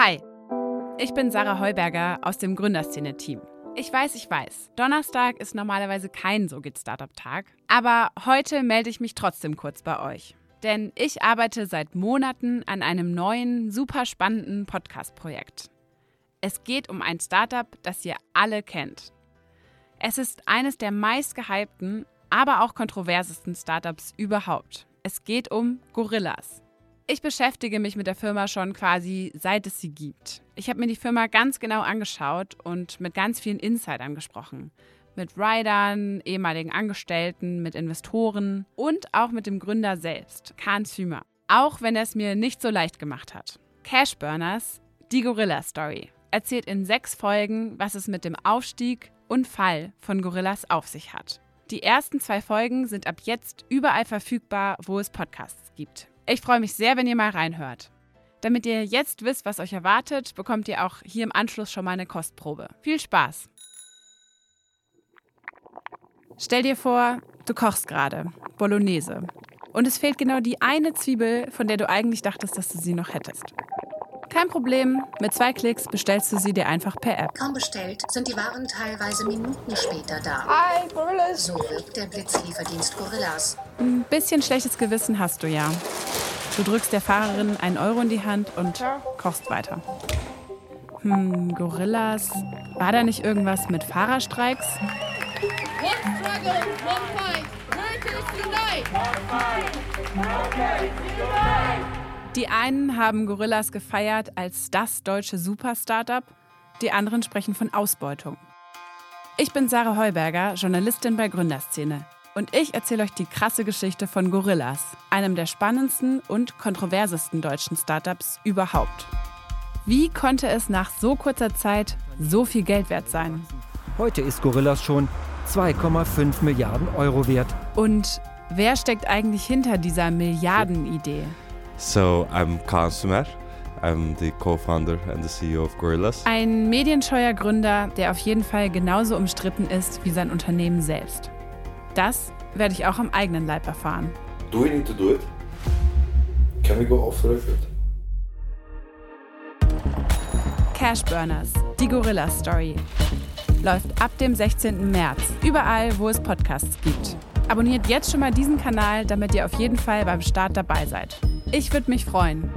Hi, ich bin Sarah Heuberger aus dem Gründerszene-Team. Ich weiß, ich weiß, Donnerstag ist normalerweise kein So geht Startup-Tag, aber heute melde ich mich trotzdem kurz bei euch. Denn ich arbeite seit Monaten an einem neuen, super spannenden Podcast-Projekt. Es geht um ein Startup, das ihr alle kennt. Es ist eines der meistgehypten, aber auch kontroversesten Startups überhaupt. Es geht um Gorillas. Ich beschäftige mich mit der Firma schon quasi seit es sie gibt. Ich habe mir die Firma ganz genau angeschaut und mit ganz vielen Insidern gesprochen. Mit Riders, ehemaligen Angestellten, mit Investoren und auch mit dem Gründer selbst, Kahn Zümer. Auch wenn er es mir nicht so leicht gemacht hat. Cashburners, die Gorilla Story, erzählt in sechs Folgen, was es mit dem Aufstieg und Fall von Gorillas auf sich hat. Die ersten zwei Folgen sind ab jetzt überall verfügbar, wo es Podcasts gibt. Ich freue mich sehr, wenn ihr mal reinhört. Damit ihr jetzt wisst, was euch erwartet, bekommt ihr auch hier im Anschluss schon mal eine Kostprobe. Viel Spaß! Stell dir vor, du kochst gerade Bolognese und es fehlt genau die eine Zwiebel, von der du eigentlich dachtest, dass du sie noch hättest. Kein Problem, mit zwei Klicks bestellst du sie dir einfach per App. Kaum bestellt, sind die Waren teilweise Minuten später da. Hi, Gorillas. So wirkt der Blitzlieferdienst Gorillas. Ein bisschen schlechtes Gewissen hast du ja. Du drückst der Fahrerin einen Euro in die Hand und kochst weiter. Hm, Gorillas. War da nicht irgendwas mit Fahrerstreiks? One Die einen haben Gorillas gefeiert als das deutsche Super-Startup, die anderen sprechen von Ausbeutung. Ich bin Sarah Heuberger, Journalistin bei Gründerszene. Und ich erzähle euch die krasse Geschichte von Gorillas, einem der spannendsten und kontroversesten deutschen Startups überhaupt. Wie konnte es nach so kurzer Zeit so viel Geld wert sein? Heute ist Gorillas schon 2,5 Milliarden Euro wert. Und wer steckt eigentlich hinter dieser Milliardenidee? So I'm Kaan Sumer. I'm the co-founder and the CEO of Gorillas. Ein medienscheuer Gründer, der auf jeden Fall genauso umstritten ist wie sein Unternehmen selbst. Das werde ich auch am eigenen Leib erfahren. Do we need to do it? Can we go off the record? Cashburners, die Gorilla Story. Läuft ab dem 16. März, überall, wo es Podcasts gibt. Abonniert jetzt schon mal diesen Kanal, damit ihr auf jeden Fall beim Start dabei seid. Ich würde mich freuen.